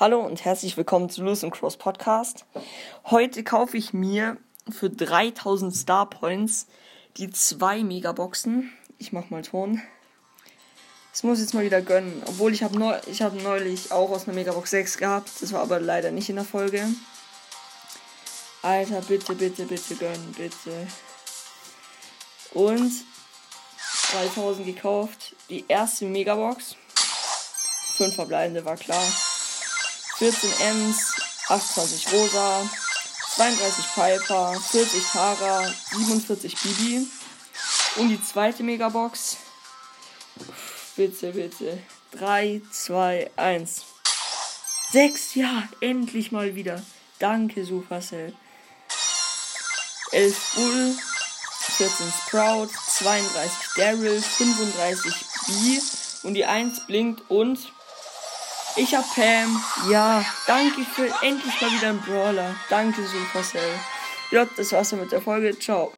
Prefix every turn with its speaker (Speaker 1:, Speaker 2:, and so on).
Speaker 1: Hallo und herzlich willkommen zu Lose Cross Podcast. Heute kaufe ich mir für 3000 Star Points die zwei Megaboxen. Ich mach mal Ton. Das muss ich jetzt mal wieder gönnen. Obwohl ich habe neu, hab neulich auch aus einer Megabox 6 gehabt. Das war aber leider nicht in der Folge. Alter, bitte, bitte, bitte gönnen, bitte. Und 3000 gekauft. Die erste Megabox. 5 verbleibende war klar. 14 Ems, 28 Rosa, 32 Piper, 40 Tara, 47 Bibi. Und die zweite Megabox. Bitte, bitte. 3, 2, 1. 6, ja, endlich mal wieder. Danke, Supercell. 11 Bull, 14 Sprout, 32 Daryl, 35 B und die 1 blinkt und ich hab Pam. Ja, danke für endlich mal wieder ein Brawler. Danke, Supercell. Ja, das war's dann mit der Folge. Ciao.